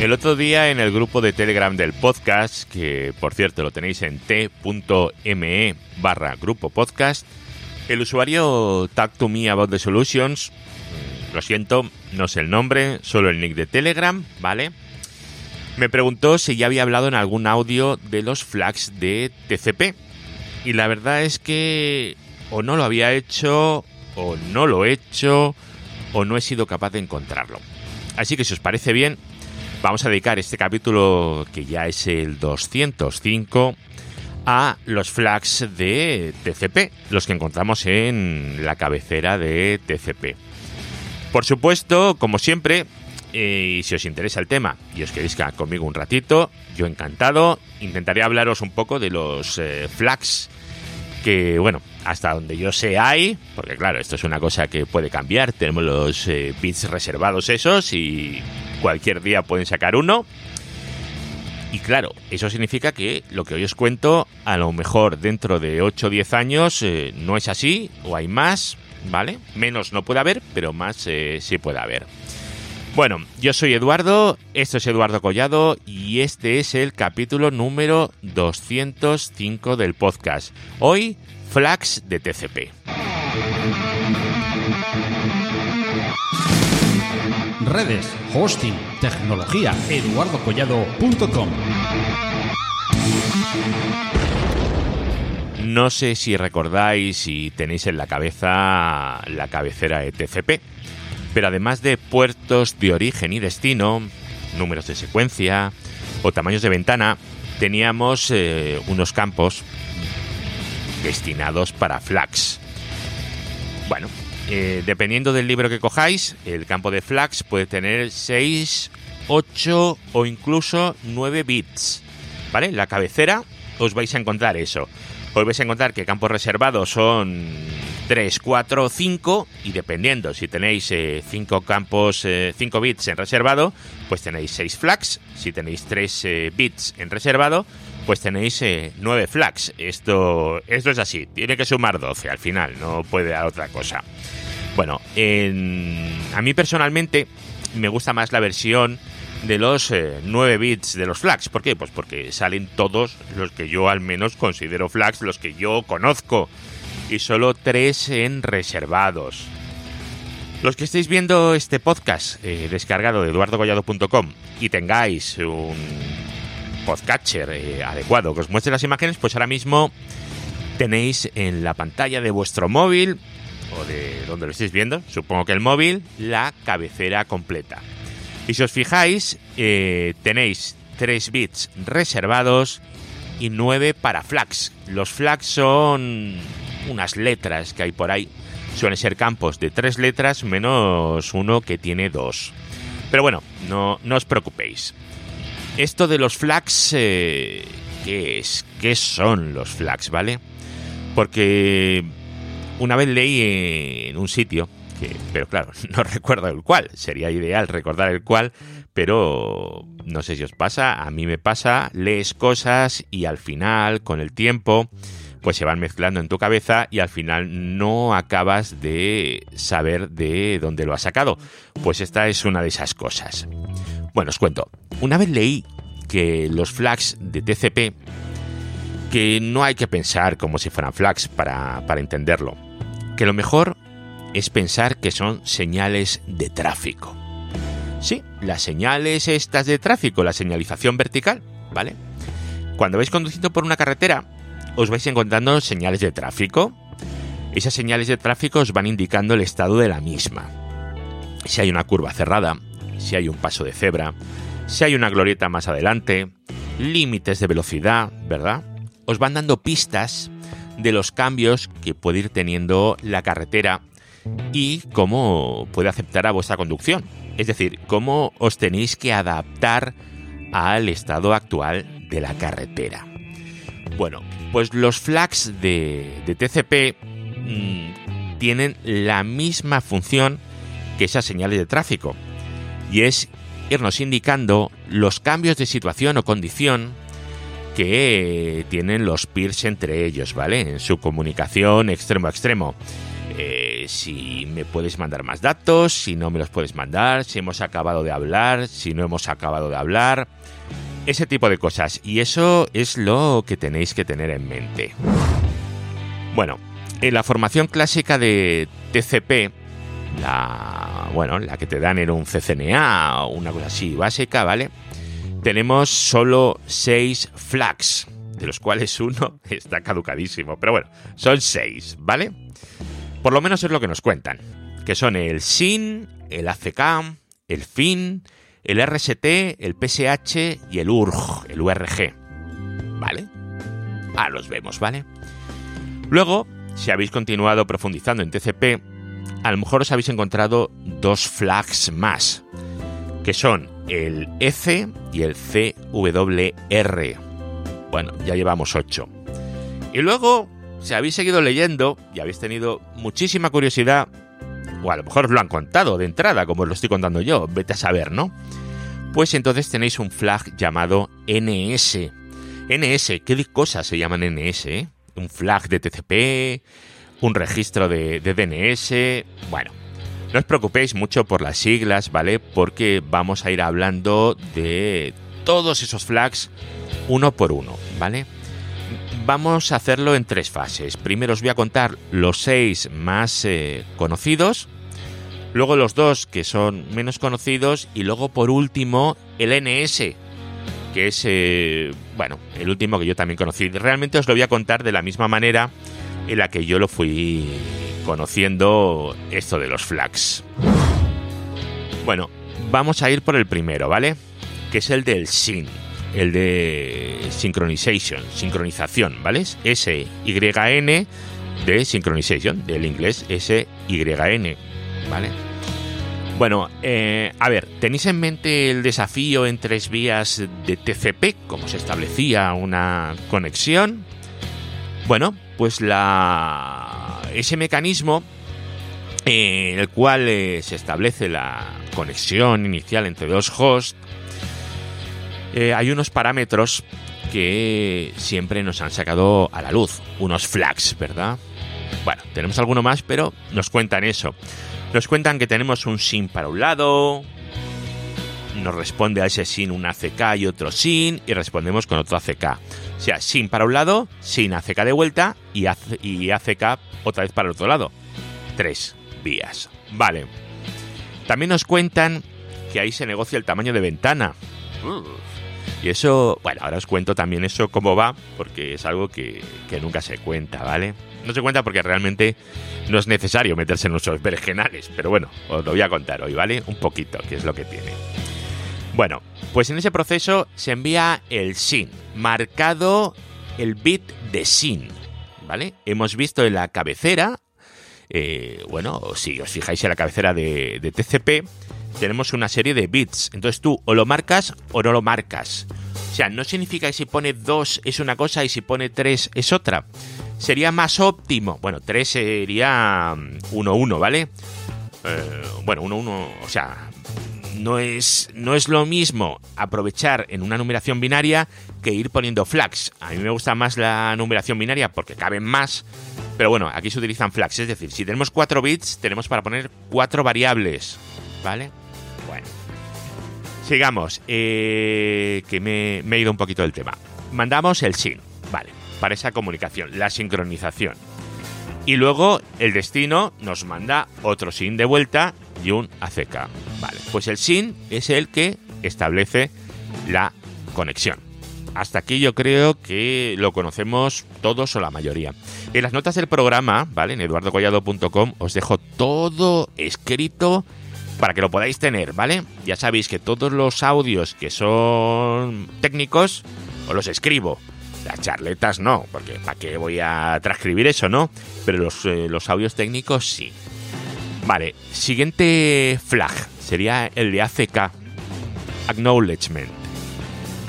El otro día en el grupo de Telegram del podcast, que por cierto lo tenéis en t.me barra grupo podcast, el usuario Talk to Me About the Solutions, mm, lo siento, no sé el nombre, solo el nick de Telegram, ¿vale? Me preguntó si ya había hablado en algún audio de los flags de TCP. Y la verdad es que o no lo había hecho, o no lo he hecho, o no he sido capaz de encontrarlo. Así que si os parece bien, vamos a dedicar este capítulo, que ya es el 205, a los flags de TCP, los que encontramos en la cabecera de TCP. Por supuesto, como siempre, eh, si os interesa el tema y os queréis quedar conmigo un ratito, yo encantado, intentaré hablaros un poco de los eh, flags que, bueno, hasta donde yo sé hay, porque claro, esto es una cosa que puede cambiar, tenemos los eh, bits reservados esos y cualquier día pueden sacar uno. Y claro, eso significa que lo que hoy os cuento, a lo mejor dentro de 8 o 10 años eh, no es así, o hay más, ¿vale? Menos no puede haber, pero más eh, sí puede haber. Bueno, yo soy Eduardo, esto es Eduardo Collado y este es el capítulo número 205 del podcast. Hoy, flags de TCP. Redes, hosting, tecnología, eduardocollado.com. No sé si recordáis si tenéis en la cabeza la cabecera de TCP, pero además de puertos de origen y destino, números de secuencia o tamaños de ventana, teníamos eh, unos campos destinados para flags. Bueno, eh, dependiendo del libro que cojáis, el campo de flags puede tener 6, 8 o incluso 9 bits. ¿Vale? La cabecera os vais a encontrar eso. Os vais a encontrar que campos reservados son 3, 4, 5 y dependiendo si tenéis 5 eh, campos, 5 eh, bits en reservado, pues tenéis 6 flags. Si tenéis 3 bits en reservado, pues tenéis 9 flags. Esto, esto es así, tiene que sumar 12 al final, no puede dar otra cosa. Bueno, a mí personalmente me gusta más la versión de los 9 eh, bits de los flags. ¿Por qué? Pues porque salen todos los que yo al menos considero flags, los que yo conozco. Y solo 3 en reservados. Los que estéis viendo este podcast eh, descargado de eduardogollado.com y tengáis un podcatcher eh, adecuado que os muestre las imágenes, pues ahora mismo tenéis en la pantalla de vuestro móvil o de donde lo estéis viendo, supongo que el móvil, la cabecera completa. Y si os fijáis, eh, tenéis 3 bits reservados y 9 para flags. Los flags son unas letras que hay por ahí. Suelen ser campos de 3 letras menos uno que tiene 2. Pero bueno, no, no os preocupéis. Esto de los flags, eh, ¿qué es? ¿Qué son los flags, vale? Porque una vez leí en un sitio, pero claro, no recuerdo el cual, sería ideal recordar el cual, pero no sé si os pasa, a mí me pasa, lees cosas y al final, con el tiempo, pues se van mezclando en tu cabeza y al final no acabas de saber de dónde lo has sacado. Pues esta es una de esas cosas. Bueno, os cuento. Una vez leí que los flags de TCP, que no hay que pensar como si fueran flags para, para entenderlo que lo mejor es pensar que son señales de tráfico. Sí, las señales estas de tráfico, la señalización vertical, ¿vale? Cuando vais conduciendo por una carretera, os vais encontrando señales de tráfico. Esas señales de tráfico os van indicando el estado de la misma. Si hay una curva cerrada, si hay un paso de cebra, si hay una glorieta más adelante, límites de velocidad, ¿verdad? Os van dando pistas de los cambios que puede ir teniendo la carretera y cómo puede aceptar a vuestra conducción. Es decir, cómo os tenéis que adaptar al estado actual de la carretera. Bueno, pues los flags de, TCP mm, tienen la misma función que esas señales de tráfico. Y es irnos indicando los cambios de situación o condición que tienen los peers entre ellos, ¿vale? En su comunicación extremo a extremo. Eh, si me puedes mandar más datos, si no me los puedes mandar, si hemos acabado de hablar, si no hemos acabado de hablar, ese tipo de cosas. Y eso es lo que tenéis que tener en mente. Bueno, en la formación clásica de TCP, la, bueno, la que te dan en un CCNA o una cosa así básica, ¿vale? Tenemos solo 6 flags, de los cuales uno está caducadísimo. Pero bueno, son 6, ¿vale? Por lo menos es lo que nos cuentan, que son el SIN, el ACK, el FIN, el RST, el PSH y el URG, el URG. ¿Vale? Ah, los vemos, ¿vale? Luego, si habéis continuado profundizando en TCP, a lo mejor os habéis encontrado dos flags más, que son el EC y el CWR. Bueno, ya llevamos 8. Y luego si habéis seguido leyendo y habéis tenido muchísima curiosidad, o a lo mejor os lo han contado de entrada, como os lo estoy contando yo, vete a saber, ¿no? Pues entonces tenéis un flag llamado NS. NS, ¿qué cosas se llaman NS? Eh? Un flag de TCP, un registro de, de DNS. Bueno, no os preocupéis mucho por las siglas, ¿vale? Porque vamos a ir hablando de todos esos flags uno por uno, ¿vale? Vamos a hacerlo en tres fases. Primero os voy a contar los seis más eh, conocidos, luego los dos que son menos conocidos y luego por último el NS, que es, eh, bueno, el último que yo también conocí. Realmente os lo voy a contar de la misma manera en la que yo lo fui conociendo esto de los flags. Bueno, vamos a ir por el primero, ¿vale? Que es el del SYN el de synchronization, sincronización, ¿vale? S-Y-N de synchronization, del inglés S-Y-N, ¿vale? Bueno, eh, a ver, ¿tenéis en mente el desafío en tres vías de TCP? ¿Cómo se establecía una conexión? Bueno, pues la, ese mecanismo eh, en el cual eh, se establece la conexión inicial entre dos hosts eh, hay unos parámetros que siempre nos han sacado a la luz, unos flags, ¿verdad? Bueno, tenemos alguno más, pero nos cuentan eso. Nos cuentan que tenemos un SIN para un lado, nos responde a ese SIN un ACK y otro SIN, y respondemos con otro ACK. O sea, SIN para un lado, SIN ACK de vuelta y, ACK otra vez para el otro lado. Tres vías. Vale. También nos cuentan que ahí se negocia el tamaño de ventana. Y eso, bueno, ahora os cuento también eso cómo va, porque es algo que, nunca se cuenta, ¿vale? No se cuenta porque realmente no es necesario meterse en nuestros vergenales, pero bueno, os lo voy a contar hoy, ¿vale? Un poquito, que es lo que tiene. Bueno, pues en ese proceso se envía el SIN, marcado el bit de SIN, ¿vale? Hemos visto en la cabecera, eh, bueno, si os fijáis en la cabecera de, de TCP, tenemos una serie de bits. Entonces tú o lo marcas o no lo marcas. O sea, no significa que si pone 2 es una cosa y si pone 3 es otra. Sería más óptimo. Bueno, 3 sería 1, mm, 1, ¿vale? Eh, bueno, 1, 1, o sea, no es, no es lo mismo aprovechar en una numeración binaria que ir poniendo flags. A mí me gusta más la numeración binaria porque caben más. Pero bueno, aquí se utilizan flags. Es decir, si tenemos 4 bits, tenemos para poner 4 variables. ¿Vale? Bueno. Sigamos, eh, que me, he ido un poquito del tema. Mandamos el SYN, vale, para esa comunicación, la sincronización. Y luego el destino nos manda otro SYN de vuelta y un ACK. Vale, pues el SYN es el que establece la conexión. Hasta aquí yo creo que lo conocemos todos o la mayoría. En las notas del programa, ¿vale? En eduardocollado.com os dejo todo escrito para que lo podáis tener, ¿vale? Ya sabéis que todos los audios que son técnicos os los escribo. Las charletas no, porque ¿para qué voy a transcribir eso, no? Pero los, eh, los audios técnicos sí. Vale, siguiente flag sería el de ACK, Acknowledgement.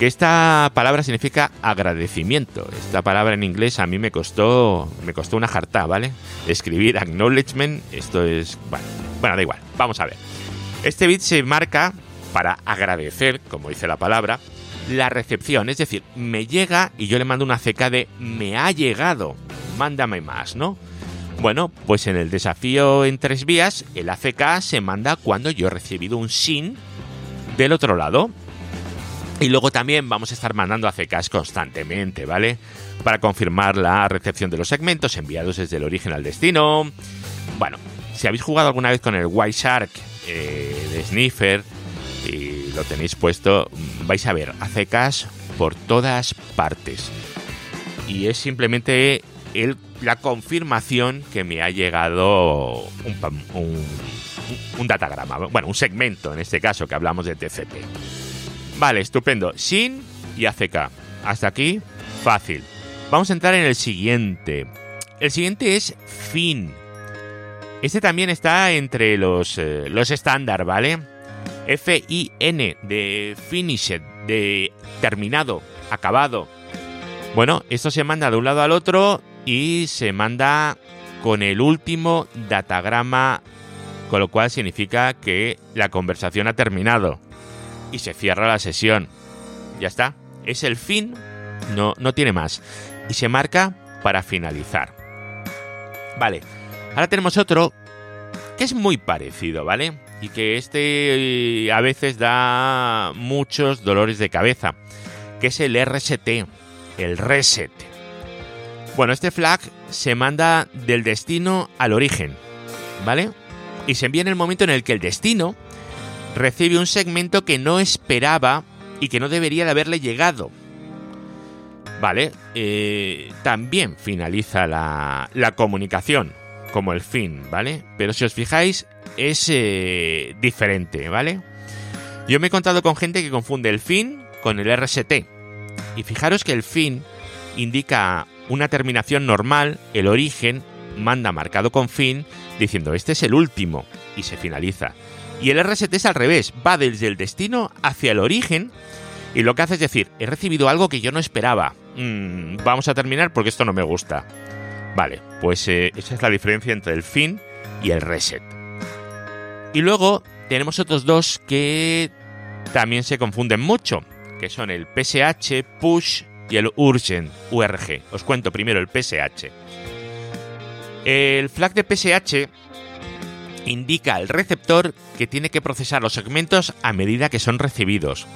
Que esta palabra significa agradecimiento. Esta palabra en inglés a mí me costó, me costó una jarta, ¿vale? Escribir acknowledgement, esto es, bueno, bueno, da igual, vamos a ver. Este bit se marca para agradecer, como dice la palabra, la recepción. Es decir, me llega y yo le mando una CK de me ha llegado, mándame más, ¿no? Bueno, pues en el desafío en tres vías, el ACK se manda cuando yo he recibido un SIN del otro lado. Y luego también vamos a estar mandando ACKs constantemente, ¿vale? Para confirmar la recepción de los segmentos enviados desde el origen al destino. Bueno, si habéis jugado alguna vez con el White Shark eh, de Sniffer y lo tenéis puesto, vais a ver ACKs por todas partes. Y es simplemente la confirmación que me ha llegado un, datagrama, bueno, un segmento en este caso que hablamos de TCP. Vale, estupendo. Sin y ACK. Hasta aquí, fácil. Vamos a entrar en el siguiente. El siguiente es fin. Este también está entre los, eh, los estándar, ¿vale? F-I-N de finished, de terminado, acabado. Bueno, esto se manda de un lado al otro y se manda con el último datagrama, con lo cual significa que la conversación ha terminado y se cierra la sesión. Ya está, es el fin, no, no tiene más. Y se marca para finalizar. Vale, ahora tenemos otro que es muy parecido, ¿vale? Y que este eh, a veces da muchos dolores de cabeza, que es el RST, el reset. Bueno, este flag se manda del destino al origen, ¿vale? Y se envía en el momento en el que el destino recibe un segmento que no esperaba y que no debería de haberle llegado. Vale, eh, también finaliza la, la, comunicación como el fin, ¿vale? Pero si os fijáis, es eh, diferente, ¿vale? Yo me he contado con gente que confunde el fin con el RST. Y fijaros que el fin indica una terminación normal, el origen manda marcado con fin, diciendo este es el último, y se finaliza. Y el RST es al revés, va desde el destino hacia el origen, y lo que hace es decir, he recibido algo que yo no esperaba. Mm, vamos a terminar porque esto no me gusta. Vale, pues eh, esa es la diferencia entre el fin y el reset. Y luego tenemos otros dos que también se confunden mucho, que son el PSH, push y el urgent, URG. Os cuento primero el PSH. El flag de PSH indica al receptor que tiene que procesar los segmentos a medida que son recibidos.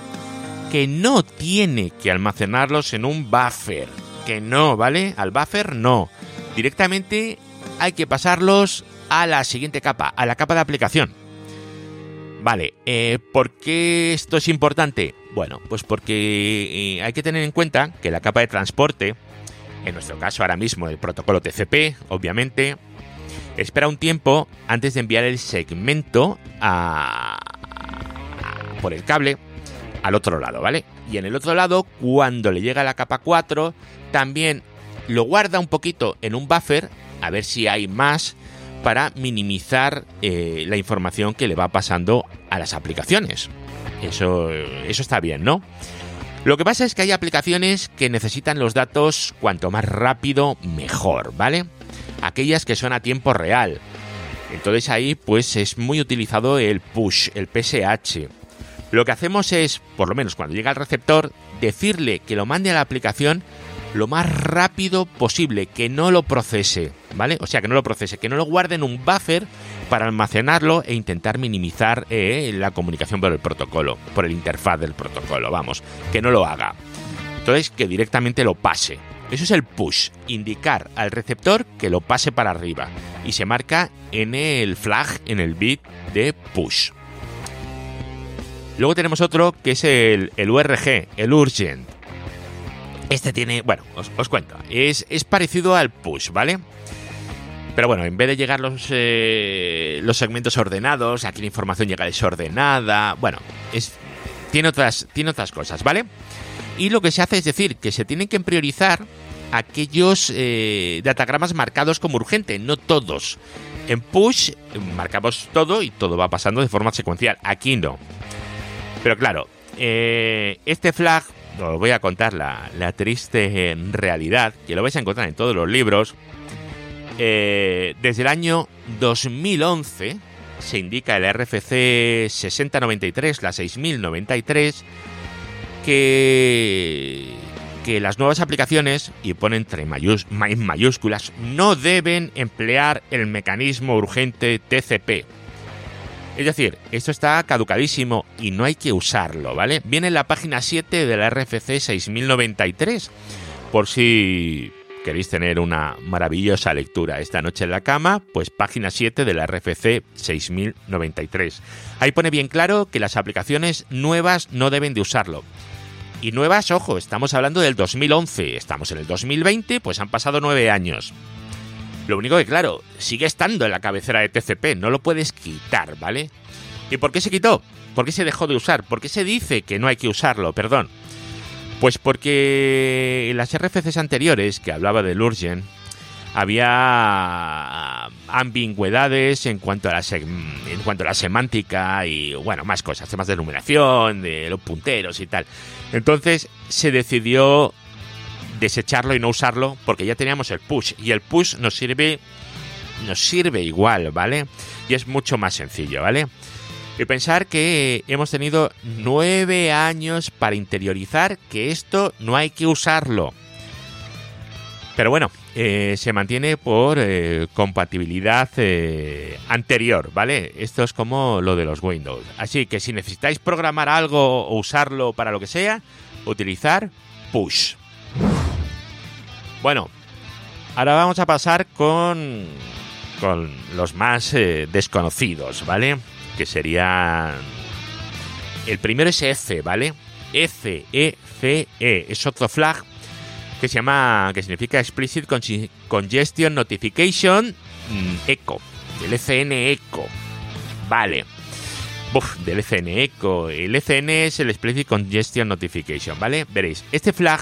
Que no tiene que almacenarlos en un buffer. Que no, ¿vale? Al buffer no. Directamente hay que pasarlos a la siguiente capa, a la capa de aplicación. Vale, eh, ¿por qué esto es importante? Bueno, pues porque eh, hay que tener en cuenta que la capa de transporte, en nuestro caso ahora mismo el protocolo TCP, obviamente, espera un tiempo antes de enviar el segmento a, por el cable al otro lado, ¿vale? Y en el otro lado, cuando le llega la capa 4, también lo guarda un poquito en un buffer, a ver si hay más para minimizar eh, la información que le va pasando a las aplicaciones. Eso, eso está bien, ¿no? Lo que pasa es que hay aplicaciones que necesitan los datos cuanto más rápido, mejor, ¿vale? Aquellas que son a tiempo real. Entonces ahí pues es muy utilizado el push, el PSH. Lo que hacemos es, por lo menos cuando llega al receptor, decirle que lo mande a la aplicación lo más rápido posible, que no lo procese, ¿vale? O sea, que no lo procese, que no lo guarde en un buffer para almacenarlo e intentar minimizar eh, la comunicación por el protocolo, por el interfaz del protocolo, vamos, que no lo haga. Entonces, que directamente lo pase. Eso es el push, indicar al receptor que lo pase para arriba y se marca en el flag, en el bit de push. Luego tenemos otro que es el, URG, el urgent. Este tiene, bueno, os, cuento, es, es, parecido al push, ¿vale? Pero bueno, en vez de llegar los, eh, los segmentos ordenados, aquí la información llega desordenada, bueno, es, tiene, otras, tiene otras cosas, ¿vale? Y lo que se hace es decir que se tienen que priorizar aquellos eh, datagramas marcados como urgente, no todos. En push marcamos todo y todo va pasando de forma secuencial. Aquí no. Pero claro, eh, este flag os voy a contar la, triste realidad, que lo vais a encontrar en todos los libros. Eh, desde el año 2011 se indica el RFC 6093, la 6093, que, que las nuevas aplicaciones, y pone entre en mayúsculas, no deben emplear el mecanismo urgente TCP. Es decir, esto está caducadísimo y no hay que usarlo, ¿vale? Viene en la página 7 de la RFC 6093, por si queréis tener una maravillosa lectura esta noche en la cama, pues página 7 de la RFC 6093. Ahí pone bien claro que las aplicaciones nuevas no deben de usarlo. Y nuevas, ojo, estamos hablando del 2011, estamos en el 2020, pues han pasado nueve años. Lo único que, claro, sigue estando en la cabecera de TCP, no lo puedes quitar, ¿vale? ¿Y por qué se quitó? ¿Por qué se dejó de usar? ¿Por qué se dice que no hay que usarlo? Perdón. Pues porque las RFCs anteriores, que hablaba del Urgent, había ambigüedades en cuanto a la en cuanto a la semántica y bueno más cosas temas de numeración de los punteros y tal. Entonces se decidió desecharlo y no usarlo porque ya teníamos el push. Y el push nos sirve nos sirve igual vale y es mucho más sencillo vale y pensar que hemos tenido nueve años para interiorizar que esto no hay que usarlo. Pero bueno, eh, se mantiene por eh, compatibilidad eh, anterior, ¿vale? Esto es como lo de los Windows. Así que si necesitáis programar algo o usarlo para lo que sea, utilizar push. Bueno, ahora vamos a pasar con, con los más desconocidos, ¿vale? Que serían... El primero es F, ¿vale? F, E, C, E. Es otro flag que se llama, que significa Explicit Congestion Notification mm, Echo, del ECN Echo. Vale. Uf, del ECN Echo. El ECN es el Explicit Congestion Notification, ¿vale? Veréis, este flag,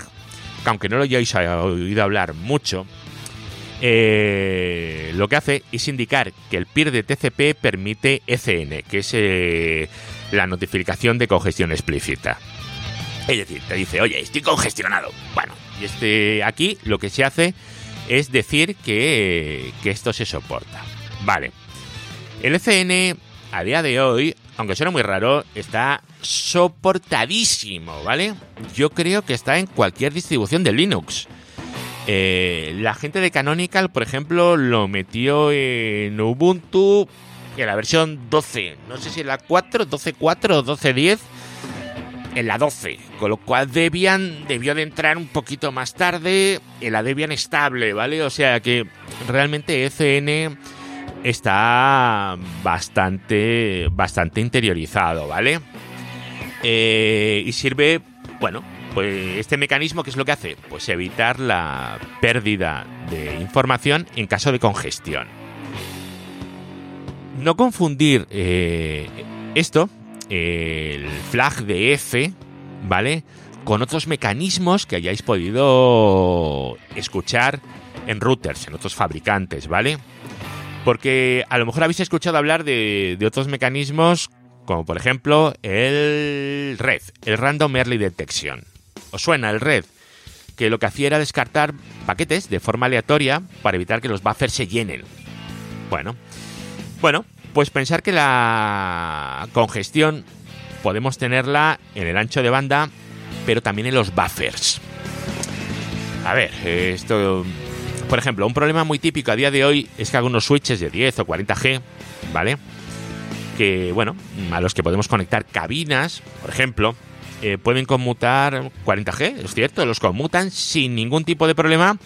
que aunque no lo hayáis oído hablar mucho, eh, lo que hace es indicar que el peer de TCP permite ECN, que es eh, la notificación de congestión explícita. Es decir, te dice, oye, estoy congestionado. Bueno, y este aquí lo que se hace es decir que, esto se soporta. Vale. El ECN a día de hoy, aunque suena muy raro, está soportadísimo, ¿vale? Yo creo que está en cualquier distribución de Linux. Eh, la gente de Canonical, por ejemplo, lo metió en Ubuntu en la versión 12. No sé si en la 4, 12.4 o 12.10 en la 12, con lo cual Debian debió de entrar un poquito más tarde en la Debian estable, ¿vale? O sea que realmente ECN está bastante, bastante interiorizado, ¿vale? Eh, y sirve, bueno, pues este mecanismo, ¿qué es lo que hace? Pues evitar la pérdida de información en caso de congestión. No confundir eh, esto el flag de F, ¿vale? Con otros mecanismos que hayáis podido escuchar en routers, en otros fabricantes, ¿vale? Porque a lo mejor habéis escuchado hablar de, otros mecanismos, como por ejemplo el RED, el Random Early Detection. ¿Os suena el RED? Que lo que hacía era descartar paquetes de forma aleatoria para evitar que los buffers se llenen. Bueno, bueno, pues pensar que la congestión podemos tenerla en el ancho de banda, pero también en los buffers. A ver, esto, por ejemplo, un problema muy típico a día de hoy es que algunos switches de 10 o 40G, ¿vale? Que, bueno, a los que podemos conectar cabinas, por ejemplo, eh, pueden conmutar 40G, es cierto, los conmutan sin ningún tipo de problema,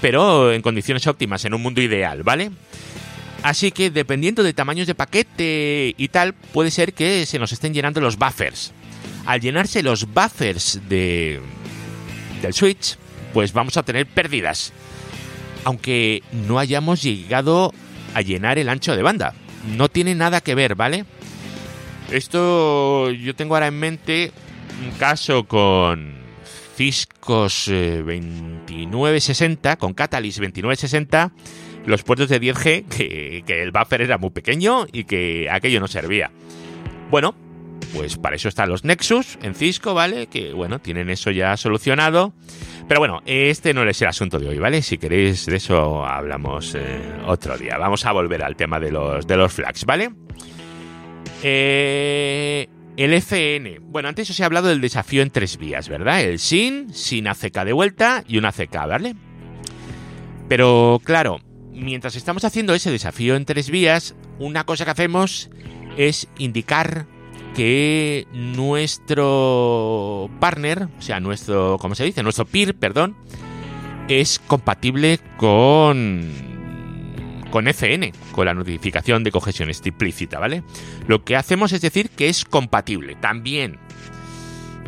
pero en condiciones óptimas, en un mundo ideal, ¿vale? Así que dependiendo de tamaños de paquete y tal, puede ser que se nos estén llenando los buffers. Al llenarse los buffers de, del switch, pues vamos a tener pérdidas. Aunque no hayamos llegado a llenar el ancho de banda. No tiene nada que ver, ¿vale? Esto yo tengo ahora en mente un caso con Ciscos 2960, eh, con Catalyst 2960 los puertos de 10G, que, el buffer era muy pequeño y que aquello no servía. Bueno, pues para eso están los Nexus en Cisco, ¿vale? Que bueno, tienen eso ya solucionado. Pero bueno, este no es el asunto de hoy, ¿vale? Si queréis de eso hablamos eh, otro día. Vamos a volver al tema de los, de los flags, ¿vale? Eh, El FN. Bueno, antes os he hablado del desafío en tres vías, ¿verdad? El SIN, sin ACK de vuelta y un ACK, ¿vale? Pero claro, mientras estamos haciendo ese desafío en tres vías, una cosa que hacemos es indicar que nuestro partner, o sea, nuestro, ¿cómo se dice? Nuestro peer, perdón, es compatible con con FN, con la notificación de cohesión explícita, ¿vale? Lo que hacemos es decir que es compatible también.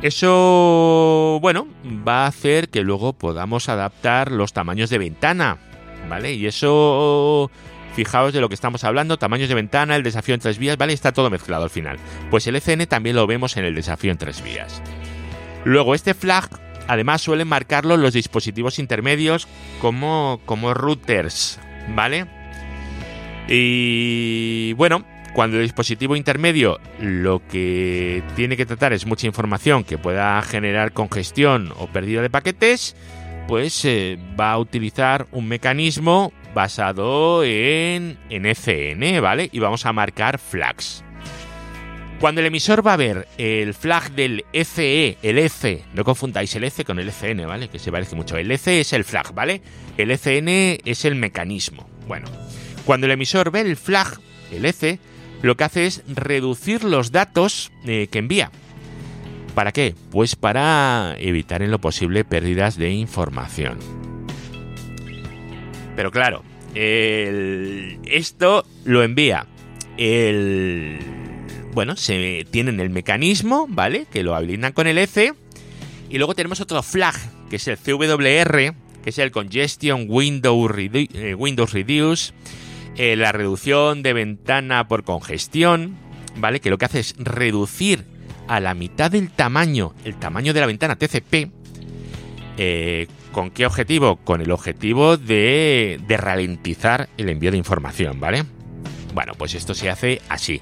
Eso, bueno, va a hacer que luego podamos adaptar los tamaños de ventana, ¿vale? Y eso Fijaos de lo que estamos hablando, tamaños de ventana, el desafío en tres vías, ¿vale? Está todo mezclado al final. Pues el ECN también lo vemos en el desafío en tres vías. Luego, este flag, además, suelen marcarlo los dispositivos intermedios como, como routers, ¿vale? Y bueno, cuando el dispositivo intermedio lo que tiene que tratar es mucha información que pueda generar congestión o pérdida de paquetes, pues eh, va a utilizar un mecanismo basado en, en FN, ¿vale? Y vamos a marcar flags. Cuando el emisor va a ver el flag del FE, el F, no confundáis el F con el FN, ¿vale? Que se parece mucho. El F es el flag, ¿vale? El FN es el mecanismo. Bueno, cuando el emisor ve el flag, el F, lo que hace es reducir los datos eh, que envía. ¿Para qué? Pues para evitar en lo posible pérdidas de información. Pero claro, esto lo envía el... Bueno, se tienen el mecanismo, ¿vale? Que lo habilitan con el F. Y luego tenemos otro flag, que es el CWR, que es el Congestion Window eh, Windows Reduce, eh, la reducción de ventana por congestión, ¿vale? Que lo que hace es reducir a la mitad del tamaño, el tamaño de la ventana TCP, eh, ¿Con qué objetivo? Con el objetivo de, de ralentizar el envío de información, ¿vale? Bueno, pues esto se hace así.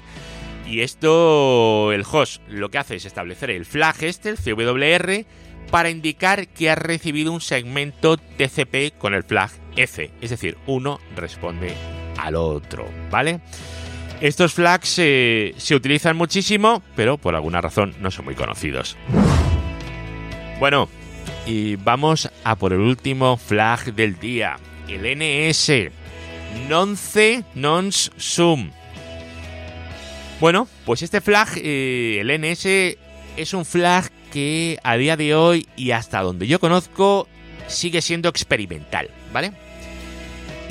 Y esto, el host lo que hace es establecer el flag este, el CWR, para indicar que ha recibido un segmento TCP con el flag F. Es decir, uno responde al otro, ¿vale? Estos flags se utilizan muchísimo, pero por alguna razón no son muy conocidos. Bueno, y vamos a por el último flag del día, el NS, Nonce Nons Sum. Bueno, pues este flag, eh, el NS, es un flag que a día de hoy y hasta donde yo conozco sigue siendo experimental, ¿vale?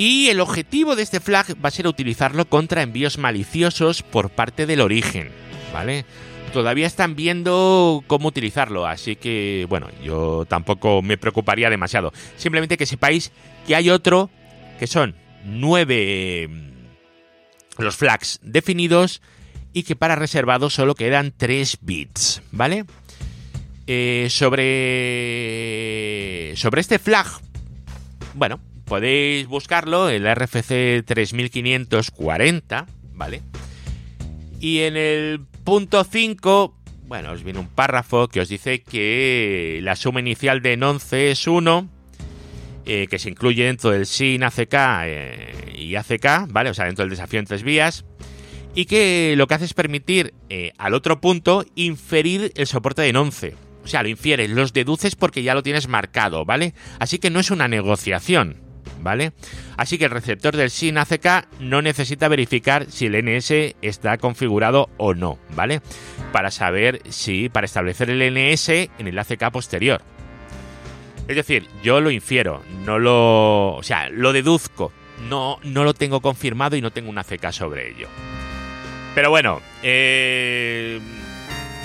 Y el objetivo de este flag va a ser utilizarlo contra envíos maliciosos por parte del origen, ¿vale? todavía están viendo cómo utilizarlo, así que bueno, yo tampoco me preocuparía demasiado. Simplemente que sepáis que hay otro que son nueve mm, los flags definidos y que para reservados solo quedan 3 bits, ¿vale? Eh, sobre sobre este flag, bueno, podéis buscarlo, el RFC 3540, ¿vale? Y en el punto 5, bueno, os viene un párrafo que os dice que la suma inicial de 11 es 1, eh, que se incluye dentro del SIN ACK eh, y ACK, ¿vale? O sea, dentro del desafío en tres vías. Y que lo que hace es permitir eh, al otro punto inferir el soporte de 11. O sea, lo infieres, los deduces porque ya lo tienes marcado, ¿vale? Así que no es una negociación. ¿Vale? Así que el receptor del SIN ACK no necesita verificar si el NS está configurado o no, ¿vale? Para saber si, para establecer el NS en el ACK posterior. Es decir, yo lo infiero, no lo, o sea, lo deduzco, no, no lo tengo confirmado y no tengo un ACK sobre ello. Pero bueno, eh,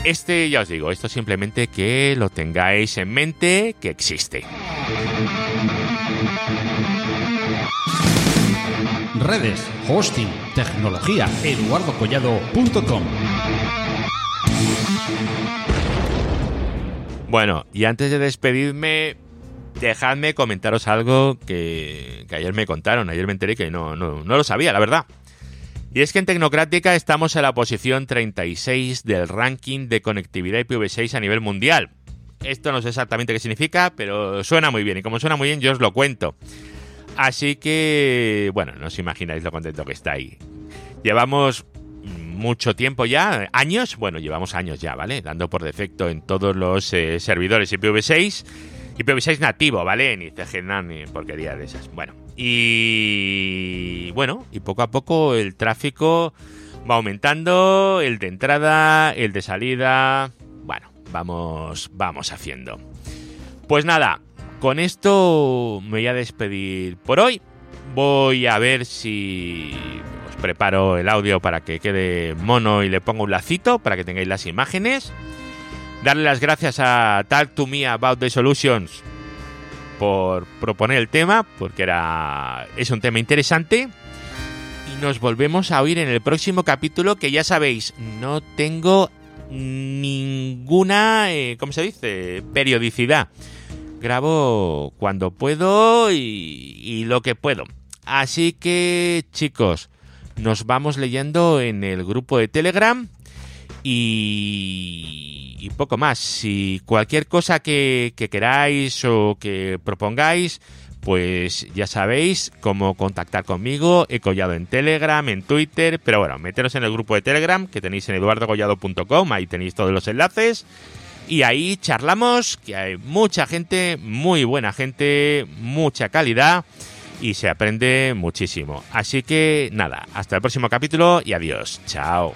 este ya os digo, esto simplemente que lo tengáis en mente que existe. Redes, hosting, tecnología, eduardocollado.com. Bueno, y antes de despedirme, dejadme comentaros algo que, ayer me contaron, ayer me enteré que no, no, no lo sabía, la verdad. Y es que en Tecnocrática estamos en la posición 36 del ranking de conectividad IPv6 a nivel mundial. Esto no sé exactamente qué significa, pero suena muy bien. Y como suena muy bien, yo os lo cuento. Así que, bueno, no os imagináis lo contento que está ahí. Llevamos mucho tiempo ya, años, bueno, llevamos años ya, ¿vale? Dando por defecto en todos los eh, servidores IPv6, IPv6 nativo, ¿vale? Ni CGNAT ni porquería de esas. Bueno, y bueno, y poco a poco el tráfico va aumentando, el de entrada, el de salida, bueno, vamos, vamos haciendo. Pues nada, con esto me voy a despedir por hoy. Voy a ver si os preparo el audio para que quede mono y le pongo un lacito para que tengáis las imágenes. Darle las gracias a Talk to Me About the Solutions por proponer el tema, porque era es un tema interesante. Y nos volvemos a oír en el próximo capítulo, que ya sabéis, no tengo ninguna, eh, ¿cómo se dice? Periodicidad. Grabo cuando puedo y, y lo que puedo. Así que, chicos, nos vamos leyendo en el grupo de Telegram y, y poco más. Si cualquier cosa que, que queráis o que propongáis, pues ya sabéis cómo contactar conmigo. He collado en Telegram, en Twitter, pero bueno, meteros en el grupo de Telegram que tenéis en eduardogollado.com, ahí tenéis todos los enlaces. Y ahí charlamos, que hay mucha gente, muy buena gente, mucha calidad y se aprende muchísimo. Así que nada, hasta el próximo capítulo y adiós. Chao.